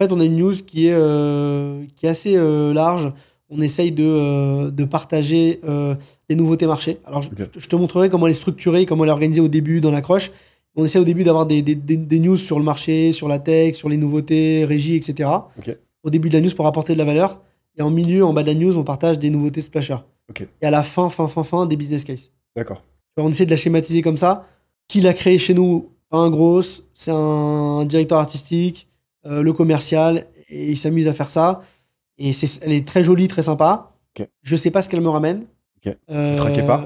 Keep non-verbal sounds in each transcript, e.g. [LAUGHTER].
Fait, on a une news qui est, euh, qui est assez euh, large. On essaye de, euh, de partager des nouveautés marché. Alors, je, te montrerai comment elle est structurée, comment elle est organisée au début dans l'accroche. On essaie au début d'avoir des, des, des- des news sur le marché, sur la tech, sur les nouveautés, régie, etc. Au début de la news pour apporter de la valeur. Et en milieu, en bas de la news, on partage des nouveautés splasher. Et à la fin, fin, fin, fin, des business cases. D'accord. On essaie de la schématiser comme ça. Qui l'a créé chez nous? Pas un gros, c'est un directeur artistique, euh, le commercial, et il s'amuse à faire ça. Et c'est, elle est très jolie, très sympa. Ok. Je sais pas ce qu'elle me ramène. Ok. Euh, traquez pas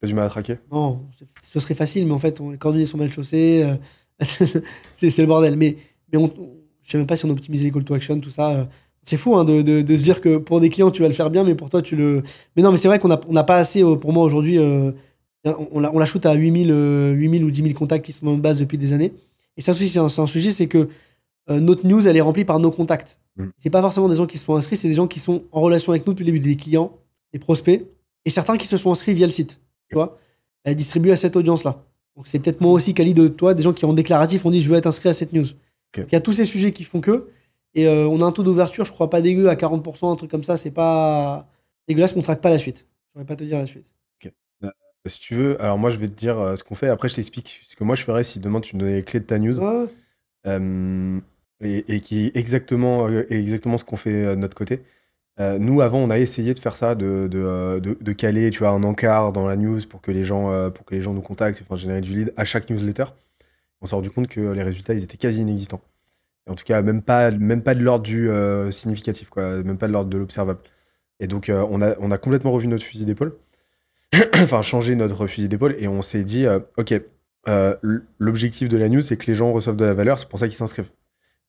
T'as du mal à traquer Non, ce serait facile, mais en fait, on- les coordonnées sont mal chaussées. euh, [LAUGHS] c'est, c'est le bordel. Mais, mais on, je sais même pas si on optimise les call to action, tout ça. euh, C'est fou hein, de, de- de se dire que pour des clients, tu vas le faire bien, mais pour toi, tu le. Mais non, mais c'est vrai qu'on n'a on n'a pas assez, pour moi, aujourd'hui. euh, on, la, on la shoot à 8000, euh, 8000 ou 10 000 contacts qui sont dans notre base depuis des années. Et ça aussi, c'est un, c'est un sujet, c'est que euh, notre news, elle est remplie par nos contacts. Mm. C'est pas forcément des gens qui se sont inscrits, c'est des gens qui sont en relation avec nous depuis le début, des clients, des prospects, et certains qui se sont inscrits via le site. Tu vois Elle est distribuée à cette audience-là. Donc c'est peut-être moi aussi, Kali, de toi, des gens qui en déclaratif ont dit je veux être inscrit à cette news. Donc, Il y a tous ces sujets qui font que. Et euh, on a un taux d'ouverture, je crois pas dégueu, à 40%, un truc comme ça, c'est pas dégueulasse, mais on traque pas la suite. Je pourrais pas te dire la suite. Si tu veux, alors moi je vais te dire euh, ce qu'on fait. Après, je t'explique ce que moi je ferais si demain tu me donnais les clés de ta news. Ouais, Euh, et, qui est exactement, euh, exactement ce qu'on fait euh, de notre côté. Euh, nous, avant, on a essayé de faire ça, de, de, de- caler tu vois, un encart dans la news pour que les gens, pour que les gens nous contactent, enfin, générer du lead à chaque newsletter. On s'est rendu compte que les résultats, ils étaient quasi inexistants. Et en tout cas, même pas, même pas de l'ordre du significatif, quoi, même pas de l'ordre de l'observable. Et donc, on, a, on a complètement revu notre fusil d'épaule, [COUGHS] enfin, changé notre fusil d'épaule, et on s'est dit, OK, l'objectif de la news, c'est que les gens reçoivent de la valeur, c'est pour ça qu'ils s'inscrivent.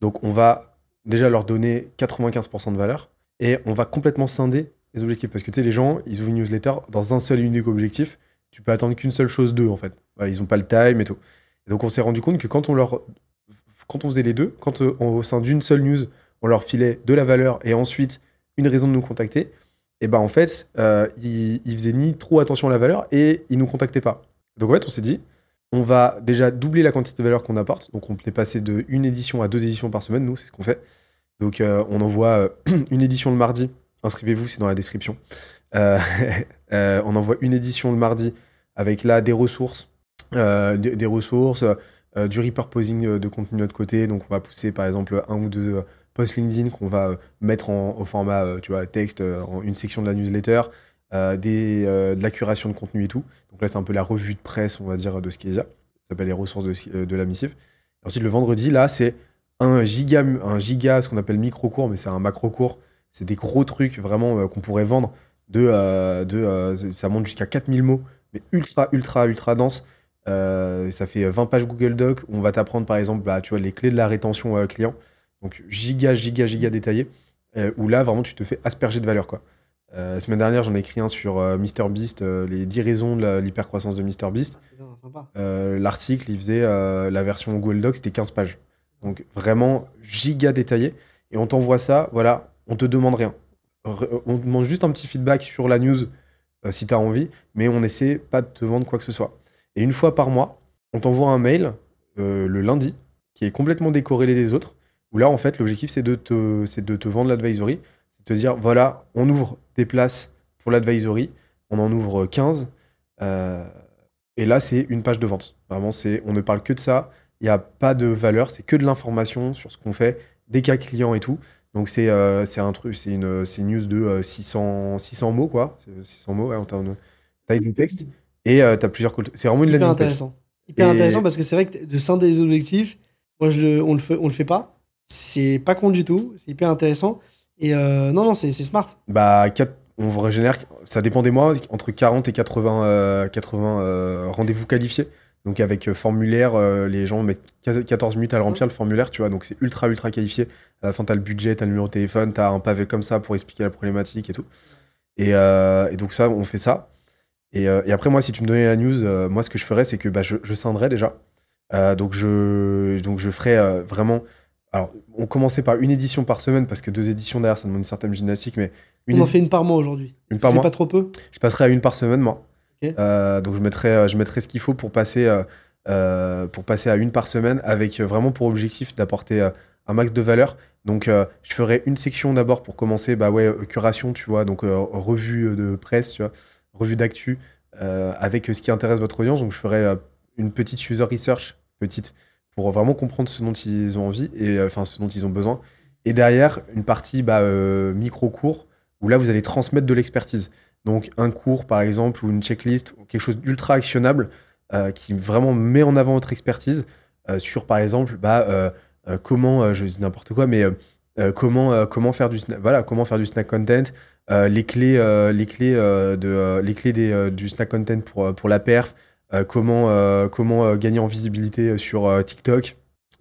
Donc, on va déjà leur donner 95% de valeur et on va complètement scinder les objectifs. Parce que tu sais, les gens, ils ouvrent une newsletter dans un seul et unique objectif. Tu peux attendre qu'une seule chose d'eux, en fait. Ils n'ont pas le time et tout. Et donc, on s'est rendu compte que quand on leur. Quand on faisait les deux, quand euh, on- au sein d'une seule news, on leur filait de la valeur et ensuite une raison de nous contacter, et ben en fait, euh, ils, ils faisaient ni trop attention à la valeur et ils nous contactaient pas. Donc en fait, on s'est dit, on va déjà doubler la quantité de valeur qu'on apporte. Donc on est passé de une édition à deux éditions par semaine, nous, c'est ce qu'on fait. Donc euh, on envoie euh, [CLEARS THROAT] une édition le mardi. Inscrivez-vous, c'est dans la description. [LAUGHS] Euh, on envoie une édition le mardi avec là des ressources, du repurposing de contenu de notre côté. Donc on va pousser par exemple un ou deux posts LinkedIn qu'on va mettre au format texte en une section de la newsletter, des, euh, de la curation de contenu et tout. Donc là c'est un peu la revue de presse, on va dire, de ce déjà. Ça s'appelle les ressources de, euh, de la missive. Ensuite le vendredi, là c'est un giga, un giga, ce qu'on appelle micro-cours, mais c'est un macro-cours. C'est des gros trucs vraiment euh, qu'on pourrait vendre. De, euh, de, euh, ça monte jusqu'à 4000 mots, mais ultra, ultra, ultra dense. Euh, ça fait 20 pages Google Doc où on va t'apprendre par exemple bah, tu vois, les clés de la rétention euh, client. Donc giga, giga, giga détaillé. euh, où là vraiment tu te fais asperger de valeur. Quoi. Euh, la semaine dernière j'en ai écrit un sur euh, MrBeast, euh, les 10 raisons de l'hypercroissance de MrBeast. Sympa. Euh, L'article il faisait la version Google Doc, c'était 15 pages. Donc vraiment giga détaillé. Et on t'envoie ça, voilà, on te demande rien. Re- on te demande juste un petit feedback sur la news si tu as envie, mais on essaie pas de te vendre quoi que ce soit. Et une fois par mois, on t'envoie un mail le lundi qui est complètement décorrélé des autres, où là en fait l'objectif c'est de, te, de te vendre l'advisory, c'est de te dire voilà, on ouvre des places pour l'advisory, on en ouvre 15, euh, et là c'est une page de vente. Vraiment, c'est, on ne parle que de ça, il n'y a pas de valeur, c'est que de l'information sur ce qu'on fait, des cas clients et tout. Donc c'est euh, c'est un truc, c'est une, c'est une news de euh, 600, 600 mots quoi, C'est 600 mots ouais, en termes de taille du texte. Et euh, t'as plusieurs C'est vraiment une Hyper page. intéressant. Hyper Et- intéressant parce que c'est vrai que de scinder des objectifs, moi, je le, on, le fait, on le fait pas. C'est pas con du tout. C'est hyper intéressant. Et euh, non, non, c'est smart. Bah, on régénère, ça dépend des mois, entre 40 et 80, euh, 80 euh, rendez-vous qualifiés. Donc avec euh, formulaire, euh, les gens mettent 15 14 minutes à le remplir le formulaire, tu vois. Donc c'est ultra, ultra qualifié. À la fin, t'as le budget, t'as le numéro de téléphone, t'as un pavé comme ça pour expliquer la problématique et tout. Et, donc ça, on fait ça. Et, après, moi, si tu me donnais la news, moi, ce que je ferais, c'est que bah, je, je déjà. Donc, je, donc je ferais vraiment... Alors, on commençait par une édition par semaine, parce que deux éditions derrière, ça demande une certaine gymnastique, mais une on en fait une par mois aujourd'hui. Une par C'est mois pas trop peu. je passerai à une par semaine, moi. Euh, donc je mettrai, euh, je mettrai ce qu'il faut pour passer, euh, pour passer à une par semaine, avec vraiment pour objectif d'apporter euh, un max de valeur. Donc, je ferai une section d'abord pour commencer, bah ouais, curation, tu vois, donc revue de presse, tu vois, revue d'actu, avec ce qui intéresse votre audience. Donc, je ferai une petite user research, petite, pour vraiment comprendre ce dont ils ont envie et enfin ce dont ils ont besoin. Et derrière, une partie bah, micro-cours, où là, vous allez transmettre de l'expertise. Donc, un cours, par exemple, ou une checklist, quelque chose d'ultra actionnable qui vraiment met en avant votre expertise sur, par exemple, bah, euh, comment, euh, je n'importe quoi, mais euh, comment, comment faire du snack, content, les clés, les clés, de, les clés du snack content pour la perf, comment, comment gagner en visibilité sur TikTok,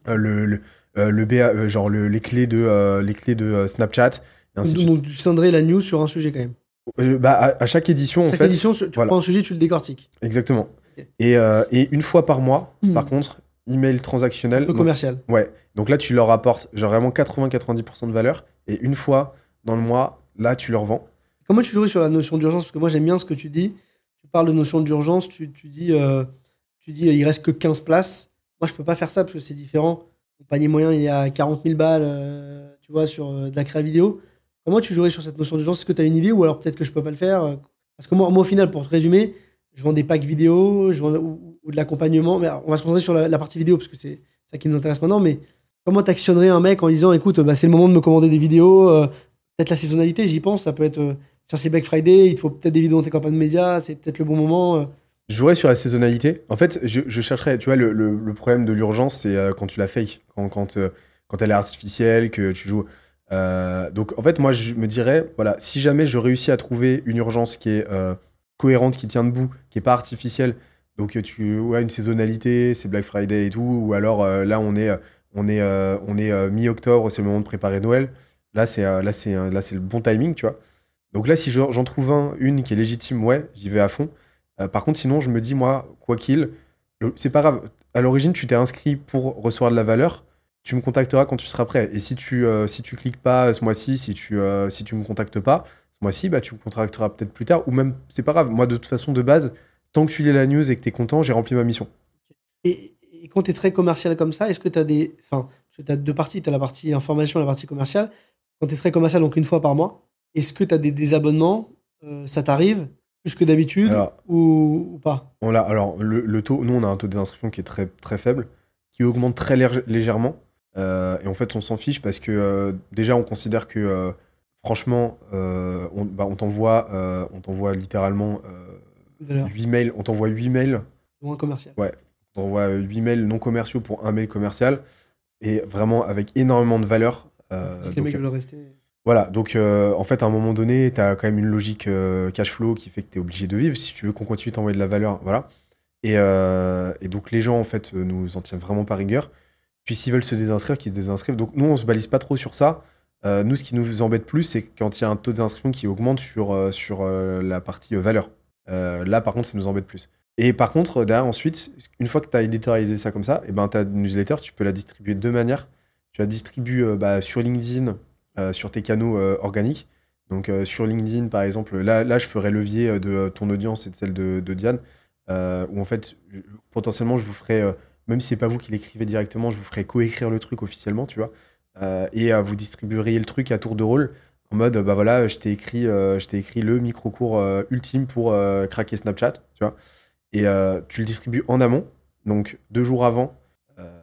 le, le, le BA, genre les clés de, les clés de Snapchat. Donc, tu scindrais la news sur un sujet quand même. bah, à, chaque édition, chaque en fait. édition, tu prends un sujet, tu le décortiques. Exactement. Et, et, une fois par mois, hmm. par contre, email transactionnel. Un peu commercial. Ouais. Donc là, tu leur apportes genre vraiment 80-90% de valeur. Et une fois dans le mois, là, tu leur vends. Comment tu joues sur la notion d'urgence? Parce que moi, j'aime bien ce que tu dis. Tu parles de notion d'urgence, tu, dis, euh, tu dis il reste que 15 places. Moi, je peux pas faire ça parce que c'est différent. Mon panier moyen, il y a 40 000 balles, euh, tu vois, sur euh, de la créa vidéo. Comment tu jouerais sur cette notion d'urgence? Est-ce que tu as une idée ou alors peut-être que je peux pas le faire Parce que moi, moi, au final, pour te résumer, je vends des packs vidéo ou, de l'accompagnement. Mais on va se concentrer sur la, partie vidéo parce que c'est ça qui nous intéresse maintenant. Mais comment t'actionnerais un mec en disant écoute, bah, c'est le moment de me commander des vidéos euh, Peut-être la saisonnalité, j'y pense. Ça peut être. Euh, c'est Black Friday, il faut peut-être des vidéos dans tes campagnes médias, c'est peut-être le bon moment. Euh. Je jouerais sur la saisonnalité. En fait, je, je chercherais. Tu vois, le, problème de l'urgence, c'est quand tu la fake, quand, quand, quand elle est artificielle, que tu joues. donc, en fait, moi, je me dirais voilà, si jamais je réussis à trouver une urgence qui est cohérente, qui tient debout, qui est pas artificielle. Donc tu as une saisonnalité, c'est Black Friday et tout, ou alors euh, là on est on est euh, on est euh, mi-octobre, c'est le moment de préparer Noël. Là c'est là c'est le bon timing, tu vois. Donc là si j'en trouve un, une qui est légitime, ouais, j'y vais à fond. par contre sinon je me dis moi quoi qu'il, c'est pas grave. À l'origine tu t'es inscrit pour recevoir de la valeur. Tu me contacteras quand tu seras prêt. Et si tu si tu cliques pas ce mois-ci, si tu si tu me contactes pas, moi-ci, bah, tu me contracteras peut-être plus tard, ou même, c'est pas grave. Moi, de toute façon, de base, tant que tu lis la news et que tu es content, j'ai rempli ma mission. Et, quand tu es très commercial comme ça, est-ce que tu as des. Enfin, tu as deux parties, tu as la partie information et la partie commerciale. Quand tu es très commercial, donc une fois par mois, est-ce que tu as des désabonnements euh, Ça t'arrive plus que d'habitude ou, pas? on a, Alors, le, taux, nous, on a un taux d'inscription qui est très, très faible, qui augmente très légèrement. Euh, et en fait, on s'en fiche parce que euh, déjà, on considère que franchement, on, bah, on t'envoie on t'envoie littéralement 8 euh, mails. On t'envoie 8 mails. Non commercial. Ouais. On t'envoie 8 mails non commerciaux pour un mail commercial. Et vraiment avec énormément de valeur. les mecs veulent rester. Voilà, donc en fait, à un moment donné, tu as quand même une logique cash flow qui fait que tu es obligé de vivre si tu veux qu'on continue d'envoyer de la valeur. Voilà. Et, et, donc, les gens, en fait, nous en tiennent vraiment pas rigueur. Puis, s'ils veulent se désinscrire, qu'ils se désinscrivent. Donc, nous, on se balise pas trop sur ça. Euh, nous, ce qui nous embête plus, c'est quand il y a un taux d'inscription qui augmente sur, euh, sur euh, la partie valeur. là, par contre, ça nous embête plus. Et par contre, derrière, ensuite, une fois que tu as éditorialisé ça comme ça, et eh ben, ta newsletter, tu peux la distribuer de deux manières. Tu la distribues bah, sur LinkedIn, sur tes canaux organiques. Donc, sur LinkedIn, par exemple, là, là, je ferai levier de ton audience et de celle de, Diane, où en fait, potentiellement, je vous ferai, même si c'est pas vous qui l'écrivez directement, je vous ferai coécrire le truc officiellement, tu vois. Euh, et euh, vous distribueriez le truc à tour de rôle en mode bah voilà je t'ai écrit euh, je t'ai écrit le micro cours ultime pour craquer Snapchat tu vois et tu le distribues en amont donc deux jours avant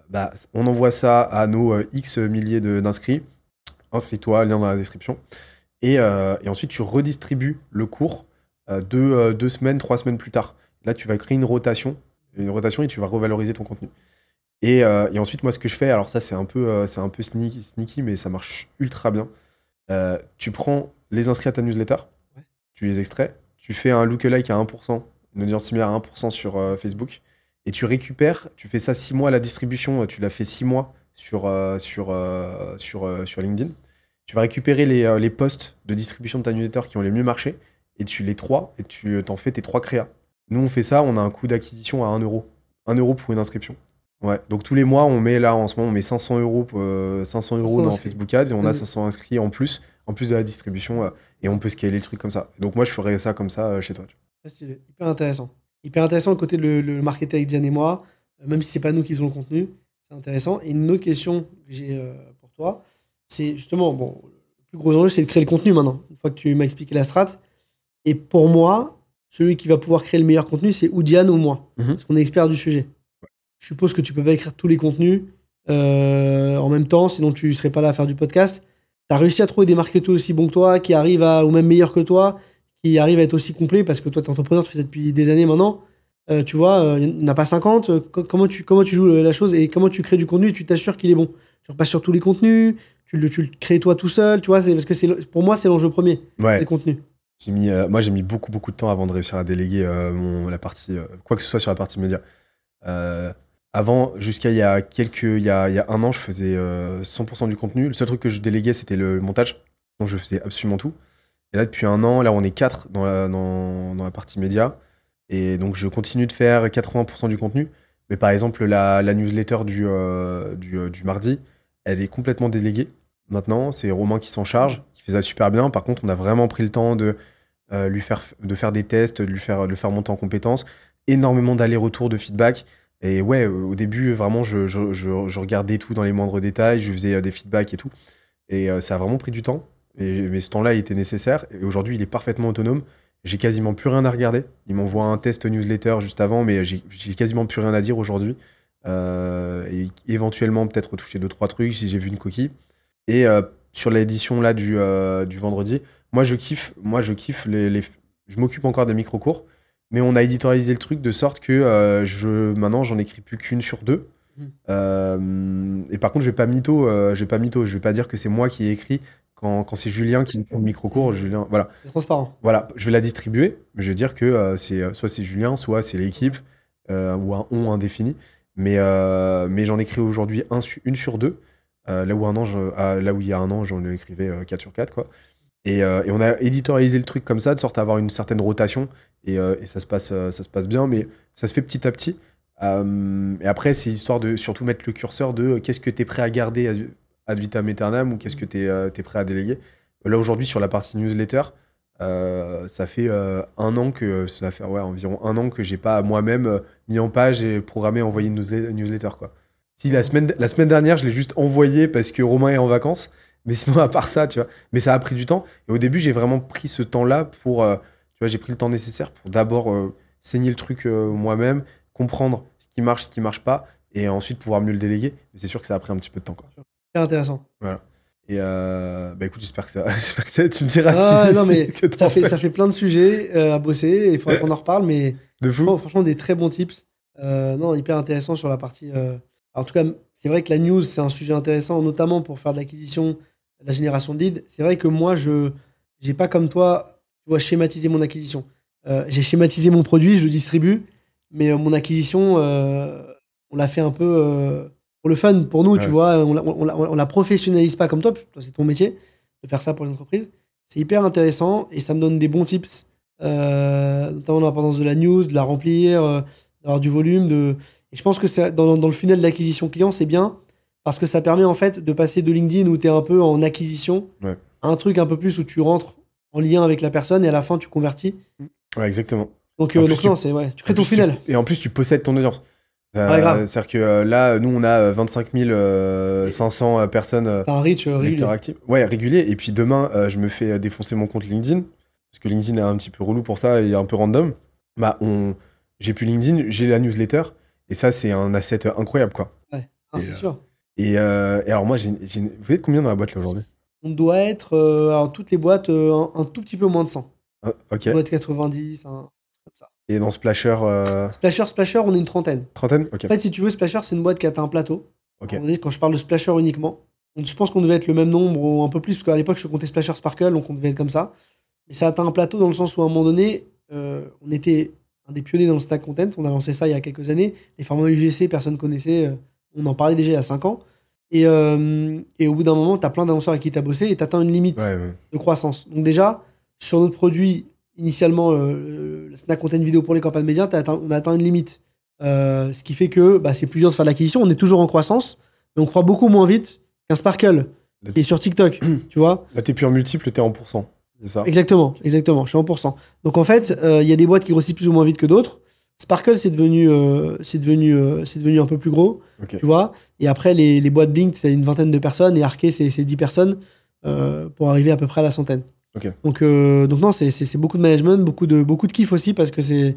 bah, on envoie ça à nos x milliers d'inscrits inscris-toi lien dans la description et, et, ensuite tu redistribues le cours deux, deux semaines trois semaines plus tard là tu vas créer une rotation une rotation et tu vas revaloriser ton contenu euh, et, ensuite, moi, ce que je fais, alors ça, c'est un peu, euh, c'est un peu sneaky, sneaky, mais ça marche ultra bien. Euh, tu prends les inscrits à ta newsletter, tu les extrais, tu fais un lookalike à 1%, une audience similaire à 1% sur Facebook, et tu récupères, tu fais ça 6 mois à la distribution, tu l'as fait 6 mois sur, sur, sur, sur LinkedIn. Tu vas récupérer les, les posts de distribution de ta newsletter qui ont les mieux marché, et tu les trois, et tu t'en fais tes trois créas. Nous, on fait ça, on a un coût d'acquisition à 1 euro. 1 euro pour une inscription. Ouais, donc tous les mois, on met là en ce moment, on met 500 euros, 500 euh, euros dans Facebook Ads et on a 500 inscrits en plus, en plus de la distribution, euh, et on peut scaler le truc comme ça. Donc moi, je ferais ça comme ça euh, chez toi. Hyper intéressant. Hyper intéressant le côté le, le marketing avec Diane et moi, même si c'est pas nous qui faisons le contenu, c'est intéressant. Et une autre question que j'ai pour toi, c'est justement, bon, le plus gros enjeu, c'est de créer le contenu maintenant, une fois que tu m'as expliqué la strat. Et pour moi, celui qui va pouvoir créer le meilleur contenu, c'est ou Diane ou moi, Mhm. parce qu'on est expert du sujet. Je suppose que tu peux pas écrire tous les contenus euh, en même temps, sinon tu serais pas là à faire du podcast. Tu as réussi à trouver des marketeurs aussi bons que toi, qui arrivent à, ou même meilleurs que toi, qui arrivent à être aussi complets, parce que toi, tu es entrepreneur, tu fais ça depuis des années maintenant. Euh, tu vois, euh, il n'y en a pas 50. euh, co- comment, tu, comment tu joues la chose et comment tu crées du contenu et tu t'assures qu'il est bon Tu repasses sur tous les contenus, tu le, tu le crées toi tout seul, tu vois, parce que c'est pour moi, c'est l'enjeu premier, c'est Ouais. le contenu. J'ai mis, euh, moi, j'ai mis beaucoup, beaucoup de temps avant de réussir à déléguer euh, mon, la partie, euh, quoi que ce soit sur la partie média. Avant, jusqu'à il y a quelques, il y a, il y a un an, je faisais euh, 100% du contenu. Le seul truc que je déléguais, c'était le montage. Donc, je faisais absolument tout. Et là, depuis un an, là, on est quatre dans la, dans, dans la partie média. Et donc, je continue de faire 80% du contenu. Mais par exemple, la, la newsletter du, euh, du, du mardi, elle est complètement déléguée. Maintenant, c'est Romain qui s'en charge, qui fait ça super bien. Par contre, on a vraiment pris le temps de, euh, lui faire, de faire des tests, de lui faire, de le faire monter en compétences. Énormément d'allers-retours, de feedback. Et ouais, au début, vraiment, je, regardais tout dans les moindres détails, je faisais euh, des feedbacks et tout. Et euh, ça a vraiment pris du temps. Mais ce temps-là, il était nécessaire. Et aujourd'hui, il est parfaitement autonome. J'ai quasiment plus rien à regarder. Il m'envoie un test newsletter juste avant, mais j'ai quasiment plus rien à dire aujourd'hui. Et éventuellement, peut-être toucher deux, trois trucs si j'ai vu une coquille. Et euh, sur l'édition là du, euh, du vendredi, moi je kiffe, moi je kiffe les, les- je m'occupe encore des micro cours, mais on a éditorialisé le truc de sorte que euh, je maintenant j'en écris plus qu'une sur deux. Euh, et par contre, je vais pas mytho, je vais pas mytho, je vais pas dire que c'est moi qui ai écrit quand, quand c'est Julien qui fait le micro cours. Julien, voilà, C'est transparent. voilà, je vais la distribuer, mais je vais dire que c'est soit c'est Julien, soit c'est l'équipe ou un on indéfini. Mais, mais j'en écris aujourd'hui un une sur deux. Euh, là, où un an, je- ah, là où il y a un an, j'en écrivais euh, 4 sur 4. Quoi. Et, euh, et on a éditorialisé le truc comme ça, de sorte à avoir une certaine rotation. Et, euh, ça, se passe, euh, ça se passe bien, mais ça se fait petit à petit. Euh, et après, c'est histoire de surtout mettre le curseur de euh, qu'est-ce que tu es prêt à garder ad- vitam aeternam ou qu'est-ce que tu es, prêt à déléguer. Là, aujourd'hui, sur la partie newsletter, euh, ça fait euh, un an que ça fait environ un an que j'ai pas moi-même euh, mis en page et programmé envoyé une newsle- newsletter quoi. Si la semaine la semaine dernière je l'ai juste envoyé parce que Romain est en vacances, mais sinon à part ça tu vois. Mais ça a pris du temps et au début j'ai vraiment pris ce temps-là pour euh, tu vois j'ai pris le temps nécessaire pour d'abord euh, saigner le truc euh, moi-même, comprendre ce qui marche, ce qui marche pas et ensuite pouvoir mieux le déléguer. Mais c'est sûr que ça a pris un petit peu de temps quoi. C'est intéressant. Et euh, bah écoute j'espère que ça, [LAUGHS] j'espère que ça tu me diras Ah, si non, [LAUGHS] mais que Ça fait, ça fait plein de sujets à bosser et il faudrait qu'on en reparle, mais de fou. franchement, franchement, des très bons tips. Non, hyper intéressant sur la partie. En tout cas, c'est vrai que la news, c'est un sujet intéressant, notamment pour faire de l'acquisition, de la génération de leads. C'est vrai que moi, je n'ai pas comme toi, tu vois, schématisé mon acquisition. Euh, J'ai schématisé mon produit, je le distribue, mais euh, mon acquisition, euh, on l'a fait un peu pour le fun, pour nous, tu vois. On la, on, la, on la professionnalise pas comme toi, parce que toi, c'est ton métier de faire ça pour les entreprises. C'est hyper intéressant et ça me donne des bons tips, notamment l'importance de la news, de la remplir, d'avoir du volume. De... Et je pense que dans, dans le funnel d'acquisition client, c'est bien parce que ça permet en fait de passer de LinkedIn où tu es un peu en acquisition Ouais. à un truc un peu plus où tu rentres en lien avec la personne et à la fin tu convertis. Ouais, exactement. Donc, euh, donc tu- non, c'est ouais, tu crées ton tu- funnel. et en plus, tu possèdes ton audience. Euh. C'est-à-dire que euh, là, nous, on a 25 euh, 500 euh, personnes euh, T'as un reach euh, régulier. actifs. Ouais, régulier. Et puis demain, euh, je me fais euh, défoncer mon compte LinkedIn. Parce que LinkedIn est un petit peu relou pour ça et un peu random. Bah, on... j'ai plus LinkedIn, j'ai la newsletter. Et ça, c'est un asset incroyable, quoi. Ah, Et, c'est euh, sûr. Et, euh, et alors, moi, j'ai- vous êtes combien dans la boîte là aujourd'hui? On doit être, euh, alors toutes les boîtes, euh, un, un tout petit peu moins de 100. Ah, Ok. On doit être 90, un- comme ça. Et dans Splasher, Splasher, Splasher, on est une trentaine. trentaine? Ok. En fait, si tu veux, Splasher, c'est une boîte qui a atteint un plateau. Ok. Donné, Quand je parle de Splasher uniquement, donc je pense qu'on devait être le même nombre ou un peu plus, parce qu'à l'époque, je comptais Splasher Sparkle, donc on devait être comme ça. Mais ça atteint un plateau dans le sens où, à un moment donné, euh, on était un des pionniers dans le stack content. On a lancé ça il y a quelques années. Les formats UGC, personne connaissait. euh, on en parlait déjà il y a 5 ans. Et, euh, et au bout d'un moment, tu as plein d'annonceurs avec qui tu as bossé et tu atteins une limite Ouais, ouais. de croissance. Donc déjà, sur notre produit, initialement, euh, le snack content vidéo pour les campagnes médias, atteint- on a atteint une limite. Euh, ce qui fait que bah, c'est plus dur de faire de l'acquisition. On est toujours en croissance, mais on croit beaucoup moins vite qu'un Sparkle qui est sur TikTok. [CLEARS THROAT] tu vois Là, t'es plus en multiple, t'es en pourcent. Ça Exactement, exactement. Je suis en pourcent. Donc en fait, euh, il y a des boîtes qui grossissent plus ou moins vite que d'autres. Sparkle, c'est devenu, euh, c'est devenu, euh, c'est devenu un peu plus gros, tu vois. Et après, les, les boîtes Blink, c'est une vingtaine de personnes, et Arke, c'est c'est 10 personnes pour arriver à peu près à la centaine. Donc, donc non, c'est- beaucoup de management, beaucoup de, beaucoup de kiff aussi, parce que c'est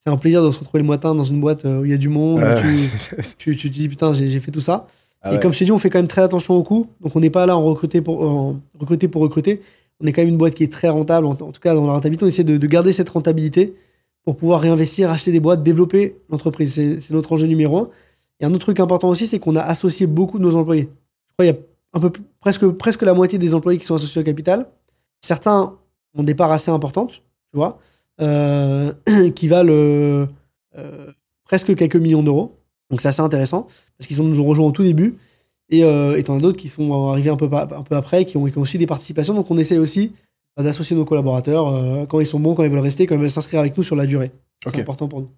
c'est un plaisir de se retrouver le matin dans une boîte où il y a du monde, Ouais, tu, c'est- tu, tu te dis putain, j'ai j'ai fait tout ça. Ah et ouais. comme je t'ai dit, on fait quand même très attention au coût. Donc on n'est pas là en recruter pour, en recruter pour recruter. On est quand même une boîte qui est très rentable. En, tout cas, dans la rentabilité, on essaie de, de garder cette rentabilité pour pouvoir réinvestir, acheter des boîtes, développer l'entreprise. C'est notre enjeu numéro un. Et un autre truc important aussi, c'est qu'on a associé beaucoup de nos employés. Je crois qu'il y a presque, presque la moitié des employés qui sont associés au capital. Certains ont des parts assez importantes, tu vois, euh, [CLEARS THROAT] qui valent euh, euh, presque quelques millions d'euros. Donc c'est assez intéressant parce qu'ils nous ont rejoints au tout début. Et euh, et t'en as d'autres qui sont arrivés un peu, un peu après, qui ont, qui ont aussi des participations. Donc on essaie aussi bah, d'associer nos collaborateurs euh, quand ils sont bons, quand ils veulent rester, quand ils veulent s'inscrire avec nous sur la durée. C'est important pour nous.